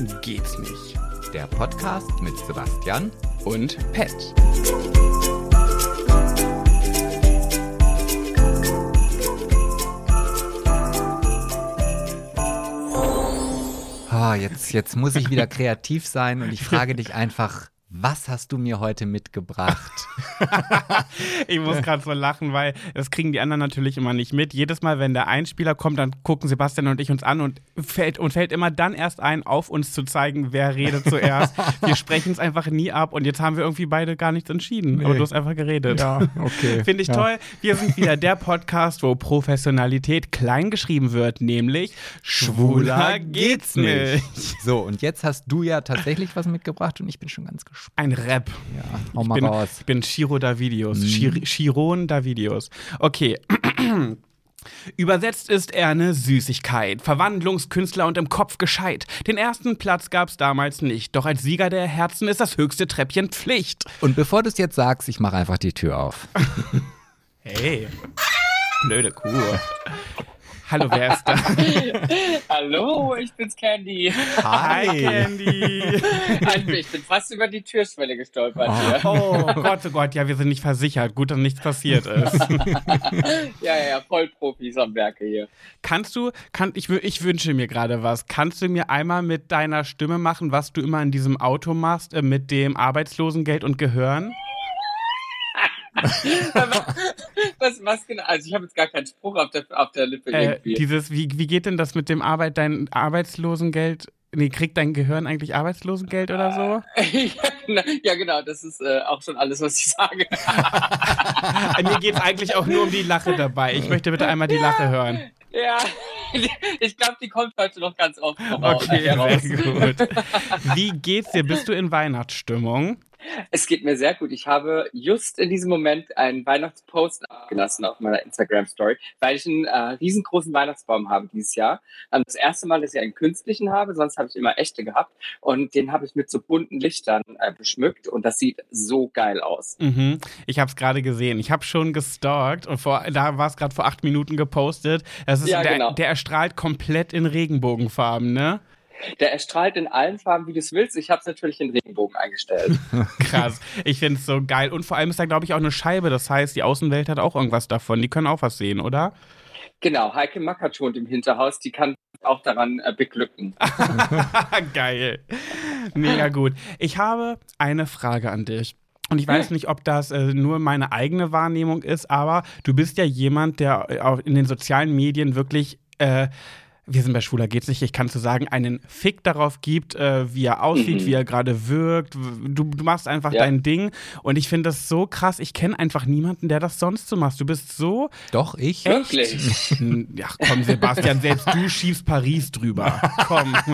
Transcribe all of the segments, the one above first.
Geht's nicht. Der Podcast mit Sebastian Und Pet. Oh, jetzt, jetzt muss ich wieder kreativ sein und ich frage dich einfach, was hast du mir heute mitgebracht? ich muss gerade so lachen, weil das kriegen die anderen natürlich immer nicht mit. Jedes Mal, wenn der Einspieler kommt, dann gucken Sebastian und ich uns an und fällt, und fällt immer dann erst ein, auf uns zu zeigen, wer redet zuerst. wir sprechen es einfach nie ab und jetzt haben wir irgendwie beide gar nichts entschieden. Nee. Aber du hast einfach geredet. Ja, okay. Finde ich ja. toll. Wir sind wieder der Podcast, wo Professionalität klein geschrieben wird, nämlich Schwuler geht's nicht. So, und jetzt hast du ja tatsächlich was mitgebracht und ich bin schon ganz gespannt. Ein Rap. Ja, hau mal ich bin, raus. Ich bin Chiro Davidius. Mhm. Chir Chiron Davidius. Okay. Übersetzt ist er eine Süßigkeit, Verwandlungskünstler und im Kopf gescheit. Den ersten Platz gab's damals nicht, doch als Sieger der Herzen ist das höchste Treppchen Pflicht. Und bevor du es jetzt sagst, ich mache einfach die Tür auf. hey, blöde Kuh. Hallo, wer ist da? Hallo, ich bin's Candy. Hi, Candy. Also, ich bin fast über die Türschwelle gestolpert oh. hier. Oh Gott, oh Gott, ja, wir sind nicht versichert. Gut, dass nichts passiert ist. ja, ja, Vollprofis am Werke hier. Kannst du, kann, ich, ich wünsche mir gerade was. Kannst du mir einmal mit deiner Stimme machen, was du immer in diesem Auto machst, äh, mit dem Arbeitslosengeld und Gehören? was, was genau? Also ich habe jetzt gar keinen Spruch auf der, auf der Lippe äh, irgendwie. Dieses, wie, wie geht denn das mit dem Arbeit, dein Arbeitslosengeld? Nee, kriegt dein Gehirn eigentlich Arbeitslosengeld oder so? ja, genau, das ist äh, auch schon alles, was ich sage. Mir geht es eigentlich auch nur um die Lache dabei. Ich möchte bitte einmal die ja, Lache hören. Ja, ich glaube, die kommt heute noch ganz oft raus. Okay, sehr gut. Wie geht's dir? Bist du in Weihnachtsstimmung? Es geht mir sehr gut. Ich habe just in diesem Moment einen Weihnachtspost abgelassen auf meiner Instagram-Story, weil ich einen äh, riesengroßen Weihnachtsbaum habe dieses Jahr. Und das erste Mal, dass ich einen künstlichen habe, sonst habe ich immer echte gehabt. Und den habe ich mit so bunten Lichtern äh, beschmückt und das sieht so geil aus. Mhm. Ich habe es gerade gesehen. Ich habe schon gestalkt und vor, da war es gerade vor acht Minuten gepostet. Das ist ja, der, genau. der erstrahlt komplett in Regenbogenfarben, ne? Der erstrahlt in allen Farben, wie du es willst. Ich habe es natürlich in Regenbogen eingestellt. Krass. Ich finde es so geil. Und vor allem ist da, glaube ich, auch eine Scheibe. Das heißt, die Außenwelt hat auch irgendwas davon. Die können auch was sehen, oder? Genau. Heike Mackert wohnt im Hinterhaus. Die kann auch daran äh, beglücken. geil. Mega gut. Ich habe eine Frage an dich. Und ich weiß nicht, ob das äh, nur meine eigene Wahrnehmung ist, aber du bist ja jemand, der auch in den sozialen Medien wirklich äh, wir sind bei Schwuler geht's nicht, ich kann zu sagen, einen Fick darauf gibt, äh, wie er aussieht, mhm. wie er gerade wirkt. Du, du, machst einfach ja. dein Ding. Und ich finde das so krass. Ich kenne einfach niemanden, der das sonst so macht. Du bist so. Doch, ich. Echt? Wirklich? Ja, komm, Sebastian, selbst du schiebst Paris drüber. Komm.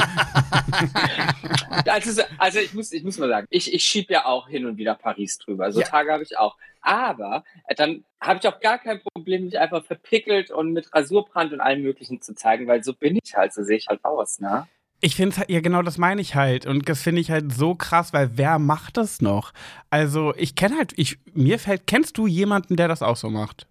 Also, also ich, muss, ich muss mal sagen, ich, ich schieb ja auch hin und wieder Paris drüber. So ja. Tage habe ich auch. Aber äh, dann habe ich auch gar kein Problem, mich einfach verpickelt und mit Rasurbrand und allem Möglichen zu zeigen, weil so bin ich halt, so sehe ich halt aus, ne? Ich finde es halt, ja genau das meine ich halt. Und das finde ich halt so krass, weil wer macht das noch? Also ich kenne halt, ich, mir fällt, kennst du jemanden, der das auch so macht?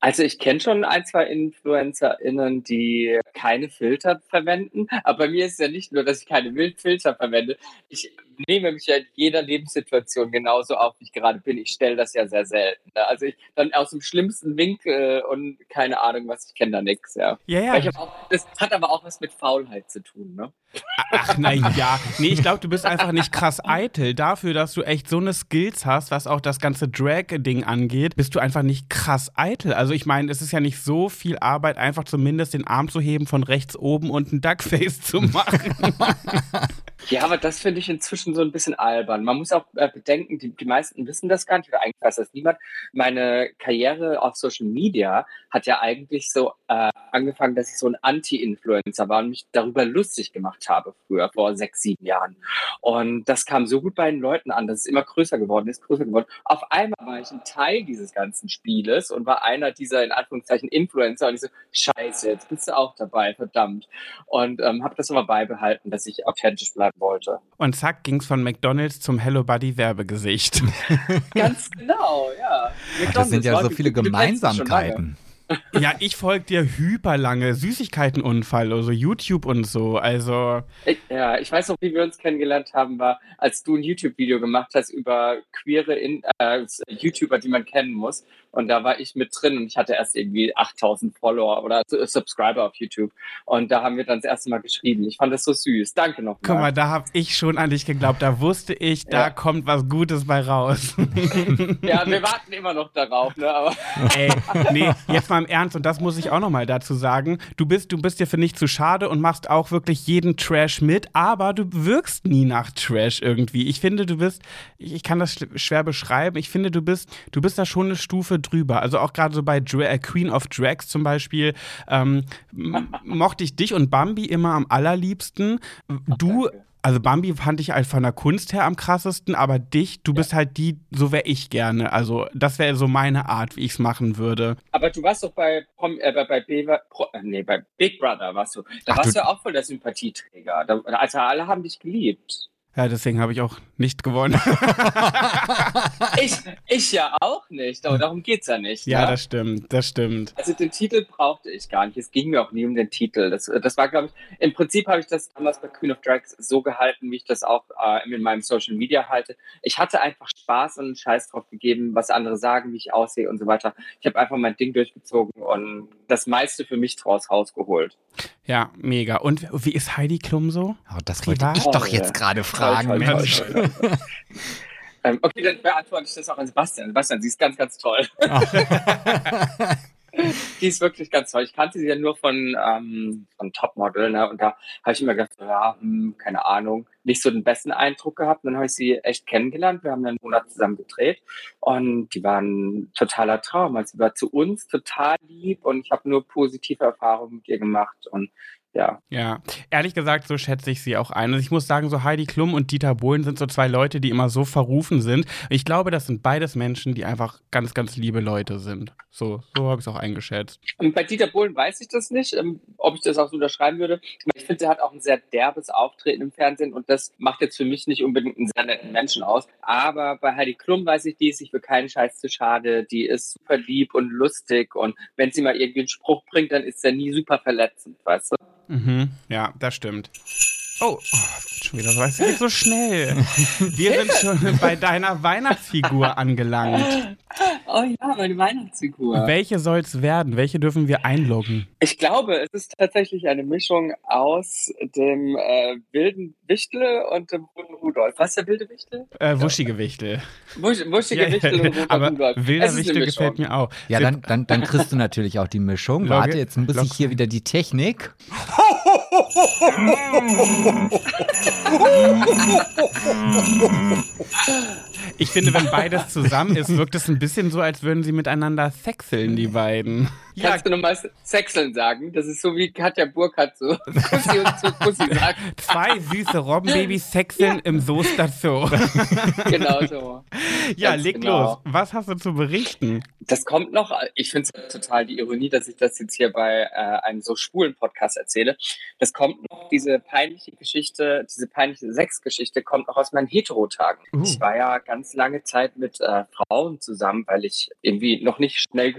Also ich kenne schon ein, zwei InfluencerInnen, die keine Filter verwenden. Aber bei mir ist es ja nicht nur, dass ich keine Filter verwende. Ich nehme mich ja in jeder Lebenssituation genauso auf, wie ich gerade bin. Ich stelle das ja sehr selten. Ne? Also ich dann aus dem schlimmsten Winkel und keine Ahnung was, ich kenne da nichts, ja. Ja, ja. Auch, das hat aber auch was mit Faulheit zu tun, ne? Ach, na ja. Nee, ich glaube, du bist einfach nicht krass eitel. Dafür, dass du echt so eine Skills hast, was auch das ganze Drag-Ding angeht, bist du einfach nicht krass eitel. Also ich meine, es ist ja nicht so viel Arbeit, einfach zumindest den Arm zu heben von rechts oben und ein Duckface zu machen. Ja, aber das finde ich inzwischen so ein bisschen albern. Man muss auch äh, bedenken, die, die meisten wissen das gar nicht, oder eigentlich weiß das niemand. Meine Karriere auf Social Media hat ja eigentlich so äh, angefangen, dass ich so ein Anti-Influencer war und mich darüber lustig gemacht habe früher, vor sechs, sieben Jahren. Und das kam so gut bei den Leuten an, dass es immer größer geworden ist, größer geworden. Auf einmal war ich ein Teil dieses ganzen Spieles und war einer dieser, in Anführungszeichen, Influencer. Und ich so, scheiße, jetzt bist du auch dabei, verdammt. Und ähm, habe das immer beibehalten, dass ich authentisch bleiben wollte. Und zack, ging es von McDonalds zum Hello Buddy Werbegesicht. Ganz genau, ja. McDonald's das sind ja so viele Gemeinsamkeiten. Ja, ich folge dir hyperlange. Süßigkeitenunfall, also YouTube und so. Also. Ich, ja, ich weiß noch, wie wir uns kennengelernt haben, war, als du ein YouTube-Video gemacht hast über queere In äh, YouTuber, die man kennen muss. Und da war ich mit drin und ich hatte erst irgendwie 8000 Follower oder Subscriber auf YouTube. Und da haben wir dann das erste Mal geschrieben. Ich fand das so süß. Danke nochmal. Guck mal, da habe ich schon an dich geglaubt. Da wusste ich, da ja. kommt was Gutes bei raus. ja, wir warten immer noch darauf, ne? Aber Ey, nee, jetzt mal im Ernst und das muss ich auch nochmal dazu sagen. Du bist, du bist dir für nicht zu schade und machst auch wirklich jeden Trash mit, aber du wirkst nie nach Trash irgendwie. Ich finde, du bist, ich kann das schwer beschreiben. Ich finde, du bist, du bist da schon eine Stufe drüber. Also auch gerade so bei Dra äh, Queen of Drags zum Beispiel ähm, mochte ich dich und Bambi immer am allerliebsten. Du also Bambi fand ich halt von der Kunst her am krassesten, aber dich, du ja. bist halt die, so wäre ich gerne. Also das wäre so meine Art, wie ich es machen würde. Aber du warst doch bei, äh, bei, bei, Be Pro, äh, nee, bei Big Brother warst du. Da Ach, warst du auch voll der Sympathieträger. Da, also alle haben dich geliebt. Ja, deswegen habe ich auch nicht gewonnen. ich, ich ja auch nicht, aber darum geht es ja nicht. Ja, ja, ne? das stimmt, das stimmt. Also den Titel brauchte ich gar nicht. Es ging mir auch nie um den Titel. Das, das war, glaube ich, im Prinzip habe ich das damals bei Queen of Drags so gehalten, wie ich das auch äh, in meinem Social Media halte. Ich hatte einfach Spaß und einen Scheiß drauf gegeben, was andere sagen, wie ich aussehe und so weiter. Ich habe einfach mein Ding durchgezogen und das meiste für mich draus rausgeholt. Ja, mega. Und wie ist Heidi Klum so? Oh, das wollte ich doch jetzt gerade fragen, toll, Mensch. Toll, toll, ähm, okay, dann beantworte ich das auch an Sebastian. Sebastian, sie ist ganz, ganz toll. die ist wirklich ganz toll. Ich kannte sie ja nur von, ähm, von Topmodel, ne? Und da habe ich immer gedacht, ja, hm, keine Ahnung, nicht so den besten Eindruck gehabt. dann habe ich sie echt kennengelernt. Wir haben einen Monat zusammen gedreht und die waren ein totaler Traum. Also sie war zu uns total lieb und ich habe nur positive Erfahrungen mit ihr gemacht und ja. Ja, ehrlich gesagt, so schätze ich sie auch ein. Und ich muss sagen, so Heidi Klum und Dieter Bohlen sind so zwei Leute, die immer so verrufen sind. Ich glaube, das sind beides Menschen, die einfach ganz, ganz liebe Leute sind. So, so habe ich es auch eingeschätzt. Und bei Dieter Bohlen weiß ich das nicht, ähm, ob ich das auch so unterschreiben würde. Ich finde, er hat auch ein sehr derbes Auftreten im Fernsehen und das macht jetzt für mich nicht unbedingt einen sehr netten Menschen aus. Aber bei Heidi Klum weiß ich, die ist sich für keinen Scheiß zu schade. Die ist super lieb und lustig und wenn sie mal irgendwie einen Spruch bringt, dann ist er nie super verletzend, weißt du? Mhm. Ja, das stimmt. Oh, schon wieder, weißt du, geht so schnell. Wir sind schon bei deiner Weihnachtsfigur angelangt. Oh ja, meine Weihnachtsfigur. Welche soll es werden? Welche dürfen wir einloggen? Ich glaube, es ist tatsächlich eine Mischung aus dem äh, wilden Wichtel und dem runden Rudolf. Was ist der wilde Wichtel? Äh, wuschige Wichtel. Wusch, wuschige ja, Wichtel und runder aber Rudolf. Wilder Wichtel gefällt mir auch. Ja, dann, dann, dann kriegst du natürlich auch die Mischung. Logge, Warte, jetzt muss ich hier wieder die Technik. mm. Ich finde, wenn beides zusammen ist, wirkt es ein bisschen so, als würden sie miteinander sexeln, die beiden. Kannst ja. du nochmal sexeln sagen? Das ist so wie Katja Burkhardt so Kussi und zu Kussi sagt. Zwei süße Robbenbabys sexeln ja. im Soester Zoo. genau so. Ja, Ganz leg genau. los. Was hast du zu berichten? Das kommt noch. Ich finde es total die Ironie, dass ich das jetzt hier bei äh, einem so schwulen Podcast erzähle. Das kommt noch, diese peinliche Geschichte, diese peinliche Sexgeschichte kommt noch aus meinen Heterotagen. Uh. Ich war ja ganz lange Zeit mit äh, Frauen zusammen, weil ich irgendwie noch nicht schnell,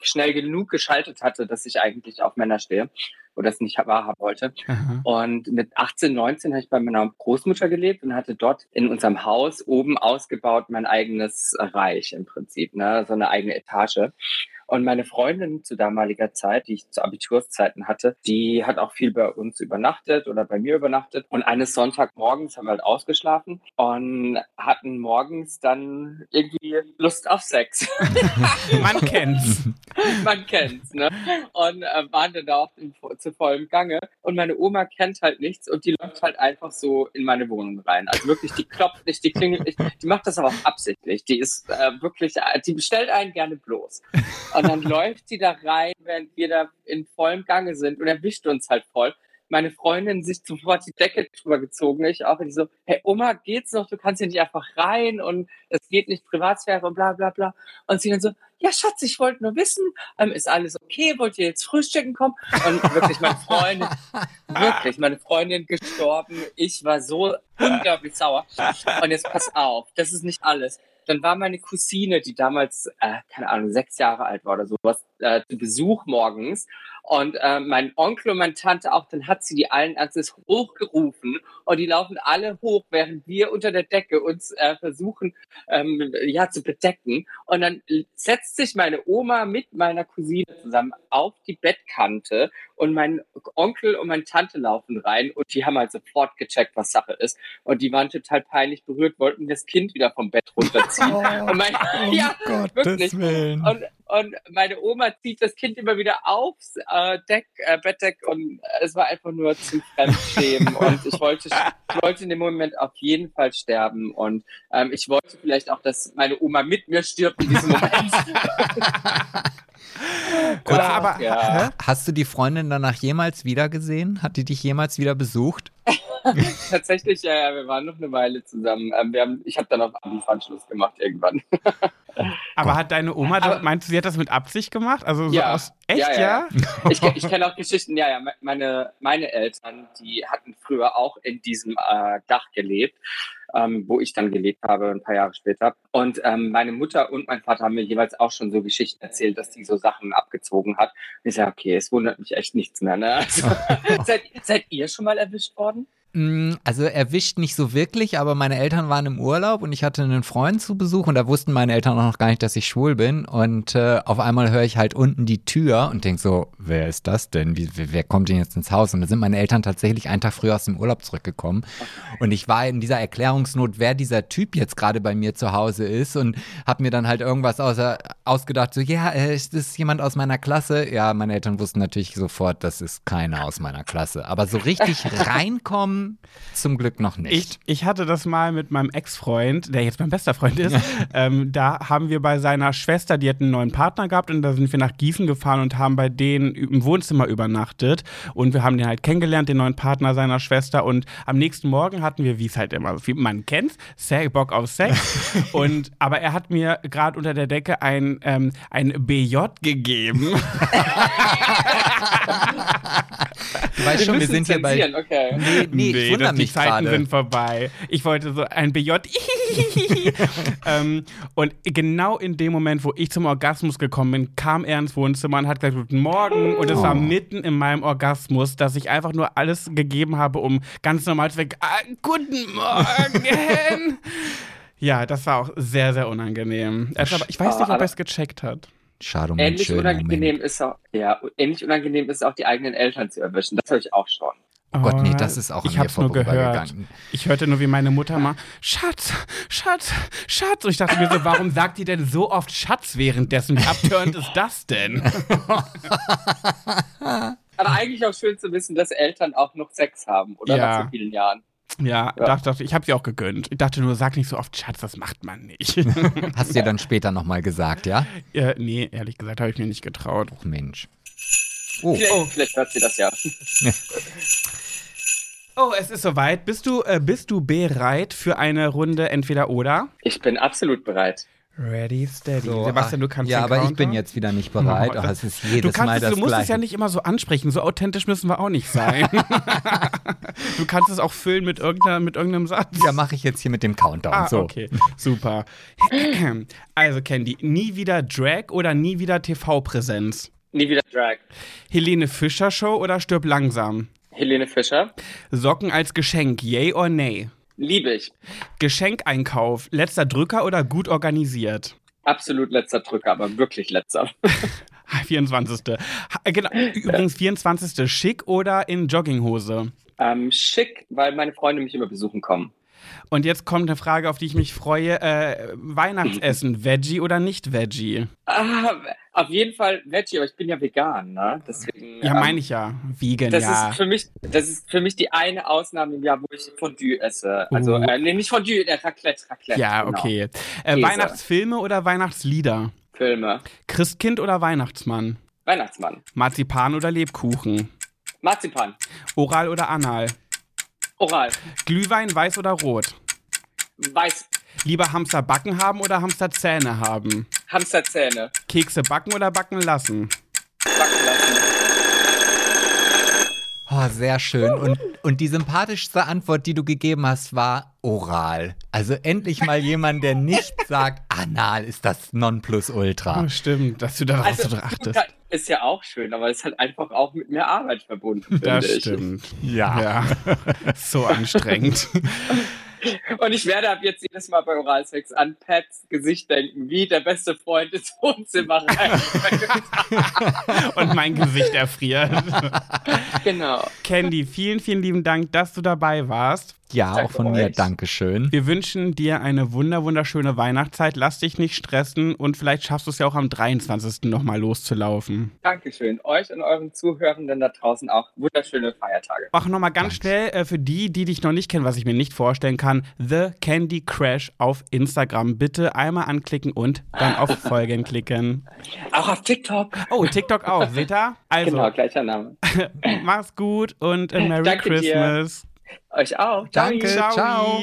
schnell genug geschaltet hatte, dass ich eigentlich auf Männer stehe oder es nicht wahrhaben wollte. Aha. Und mit 18, 19 habe ich bei meiner Großmutter gelebt und hatte dort in unserem Haus oben ausgebaut mein eigenes Reich im Prinzip, ne? so eine eigene Etage. Und meine Freundin zu damaliger Zeit, die ich zu Abiturszeiten hatte, die hat auch viel bei uns übernachtet oder bei mir übernachtet. Und eines Sonntagmorgens haben wir halt ausgeschlafen und hatten morgens dann irgendwie Lust auf Sex. Man kennt's. Man kennt's, ne? Und äh, waren dann da auch in, zu vollem Gange. Und meine Oma kennt halt nichts und die läuft halt einfach so in meine Wohnung rein. Also wirklich, die klopft nicht, die klingelt nicht, die macht das aber auch absichtlich. Die ist äh, wirklich, die bestellt einen gerne bloß. Und dann läuft sie da rein, während wir da in vollem Gange sind und erwischt uns halt voll. Meine Freundin sich sofort die Decke drüber gezogen. Ich auch. Und ich so, hey Oma, geht's noch? Du kannst hier nicht einfach rein und es geht nicht Privatsphäre und bla bla bla. Und sie dann so, ja Schatz, ich wollte nur wissen, ähm, ist alles okay? Wollt ihr jetzt frühstücken kommen? Und wirklich meine Freundin, wirklich meine Freundin gestorben. Ich war so unglaublich sauer. Und jetzt pass auf, das ist nicht alles dann war meine Cousine, die damals, äh, keine Ahnung, sechs Jahre alt war oder sowas, äh, zu Besuch morgens. Und äh, mein Onkel und meine Tante auch, dann hat sie die allen Ernstes hochgerufen und die laufen alle hoch, während wir unter der Decke uns äh, versuchen, ähm, ja, zu bedecken. Und dann setzt sich meine Oma mit meiner Cousine zusammen auf die Bettkante und mein Onkel und meine Tante laufen rein und die haben halt sofort gecheckt, was Sache ist. Und die waren total peinlich berührt, wollten das Kind wieder vom Bett runterziehen. Oh, und mein, um ja, Gottes wirklich. Willen. Und, und meine Oma zieht das Kind immer wieder aufs äh, Deck, äh, Bettdeck und es war einfach nur zum Fremdschämen. und ich wollte, ich wollte in dem Moment auf jeden Fall sterben. Und ähm, ich wollte vielleicht auch, dass meine Oma mit mir stirbt in diesem Moment. Oder aber ja. Hast du die Freundin danach jemals wieder gesehen? Hat die dich jemals wieder besucht? Tatsächlich, ja, ja, wir waren noch eine Weile zusammen. Ähm, wir haben, ich habe dann auf Abi-Schluss gemacht irgendwann. Aber hat deine Oma, Aber- meinst du, sie hat das mit Absicht gemacht? Also so Ja. aus echt, Ja, ja? ja, Ich, ich kenne auch Geschichten, ja, ja, meine, meine Eltern, die hatten früher auch in diesem äh, Dach gelebt, ähm, wo ich dann gelebt habe, ein paar Jahre später. Und ähm, meine Mutter und mein Vater haben mir jeweils auch schon so Geschichten erzählt, dass die so Sachen abgezogen hat. Und ich sage, okay, es wundert mich echt nichts mehr. Ne? Also, seid, seid ihr schon mal erwischt worden? Mm, Also erwischt nicht so wirklich, aber meine Eltern waren im Urlaub und ich hatte einen Freund zu Besuch und da wussten meine Eltern auch noch gar nicht, dass ich schwul bin. Und äh, auf einmal höre ich halt unten die Tür und denk so, wer ist das denn? Wie, wer, wer kommt denn jetzt ins Haus? Und da sind meine Eltern tatsächlich einen Tag früher aus dem Urlaub zurückgekommen. Und ich war in dieser Erklärungsnot, wer dieser Typ jetzt gerade bei mir zu Hause ist und habe mir dann halt irgendwas außer, ausgedacht, so, ja, äh, ist das jemand aus meiner Klasse? Ja, meine Eltern wussten natürlich sofort, das ist keiner aus meiner Klasse. Aber so richtig reinkommen, zum Glück noch nicht. Ich, ich hatte das mal mit meinem Ex-Freund, der jetzt mein bester Freund ist. ähm, da haben wir bei seiner Schwester, die hat einen neuen Partner gehabt und da sind wir nach Gießen gefahren und haben bei denen im Wohnzimmer übernachtet. Und wir haben den halt kennengelernt, den neuen Partner seiner Schwester. Und am nächsten Morgen hatten wir, wie es halt immer, wie man kennt, Sex, Bock auf Sex. und, aber er hat mir gerade unter der Decke ein, ähm, ein BJ gegeben. du weißt schon, wir sind hier bei. okay. Nee, nee, ich wundere das- die mich Zeiten sind vorbei. Ich wollte so ein BJ. ähm, und genau in dem Moment, wo ich zum Orgasmus gekommen bin, kam er ins Wohnzimmer und hat gesagt, guten Morgen. Und es war Oh. mitten in meinem Orgasmus, dass ich einfach nur alles gegeben habe, um ganz normal zu weg. Ah, guten Morgen. ja, das war auch sehr, sehr unangenehm. Er ich weiß nicht, ob Aber- er es gecheckt hat. Schade um Ähnlich unangenehm Moment. ist auch, ja, ähnlich unangenehm ist auch die eigenen Eltern zu erwischen. Das habe ich auch schon. Oh Gott, nee, Oh, das ist auch an Ich mir hab's nur gehört. vorübergegangen. Ich hörte nur, wie meine Mutter mal, Schatz, Schatz, Schatz. Und ich dachte mir so, warum sagt die denn so oft Schatz währenddessen? Wie abtörend ist das denn? Aber eigentlich auch schön zu wissen, dass Eltern auch noch Sex haben, oder? Ja. Nach so vielen Jahren. Ja, Ja. dachte, dachte, ich habe sie auch gegönnt. Ich dachte nur, sag nicht so oft Schatz, das macht man nicht. Hast du dir dann später nochmal gesagt, ja? äh, nee, ehrlich gesagt, habe ich mir nicht getraut. Ach Mensch. Oh, Vielleicht, vielleicht hört sie das ja. Oh, es ist soweit. Bist du, äh, bist du bereit für eine Runde entweder oder? Ich bin absolut bereit. Ready, steady. so, Sebastian, du kannst Ja, den aber ich Counter. bin jetzt wieder nicht bereit. Oh, das- es ist jedes Du, kannst Mal es, das du musst Gleiche. es ja nicht immer so ansprechen. So authentisch müssen wir auch nicht sein. du kannst es auch füllen mit, irgendeiner, mit irgendeinem Satz. Ja, mache ich jetzt hier mit dem Countdown. Ah, so. okay. Super. Also, Candy, nie wieder Drag oder nie wieder TV-Präsenz? Nie wieder Drag. Helene Fischer Show oder stirb langsam? Helene Fischer. Socken als Geschenk, yay or nay? Liebe ich. Geschenkeinkauf, letzter Drücker oder gut organisiert? Absolut letzter Drücker, aber wirklich letzter. 24. Ha, Genau, übrigens 24. Schick oder in Jogginghose? Ähm, schick, weil meine Freunde mich immer besuchen kommen. Und jetzt kommt eine Frage, auf die ich mich freue. Äh, Weihnachtsessen, Veggie oder nicht Veggie? Ah, auf jeden Fall Veggie, aber ich bin ja vegan, ne? Deswegen. Ja, ähm, meine ich ja. Vegan, Das ja. ist für mich, das ist für mich die eine Ausnahme im Jahr, wo ich Fondue esse. Also, Uh. äh, nee, nicht Fondue, äh, Raclette, Raclette. Ja, genau. okay. Äh. Weihnachtsfilme oder Weihnachtslieder? Filme. Christkind oder Weihnachtsmann? Weihnachtsmann. Marzipan oder Lebkuchen? Marzipan. Oral oder Anal? Oral. Glühwein, weiß oder rot? Weiß. Lieber Hamster backen haben oder Hamster Zähne haben? Hamsterzähne. Kekse backen oder backen lassen? Backen lassen. Oh, sehr schön. Und, und die sympathischste Antwort, die du gegeben hast, war oral. Also endlich mal jemand, der nicht sagt, anal ist das Nonplusultra. Oh, stimmt, dass du darauf Also, so achtest. Ist ja auch schön, aber es ist halt einfach auch mit mehr Arbeit verbunden. Das finde ich. stimmt. Ja. Ja, so anstrengend. Und ich werde ab jetzt jedes Mal bei Oralsex an Pats Gesicht denken, wie der beste Freund ins Wohnzimmer rein. Und mein Gesicht erfriert. genau. Candy, vielen, vielen lieben Dank, dass du dabei warst. Ja, auch Danke von mir. euch. Dankeschön. Wir wünschen dir eine wunder, wunderschöne Weihnachtszeit. Lass dich nicht stressen und vielleicht schaffst du es ja auch am 23. nochmal loszulaufen. Dankeschön. Euch und euren Zuhörenden da draußen auch wunderschöne Feiertage. Auch nochmal ganz schnell äh, für die, die dich noch nicht kennen, was ich mir nicht vorstellen kann, The Candy Crash auf Instagram. Bitte einmal anklicken und dann auf Folgen klicken. Auch auf TikTok. Oh, TikTok auch, seht ihr? Also, Genau, gleicher Name. mach's gut und äh, Merry Danke dir. Euch auch. Ciao. Danke. Ciao.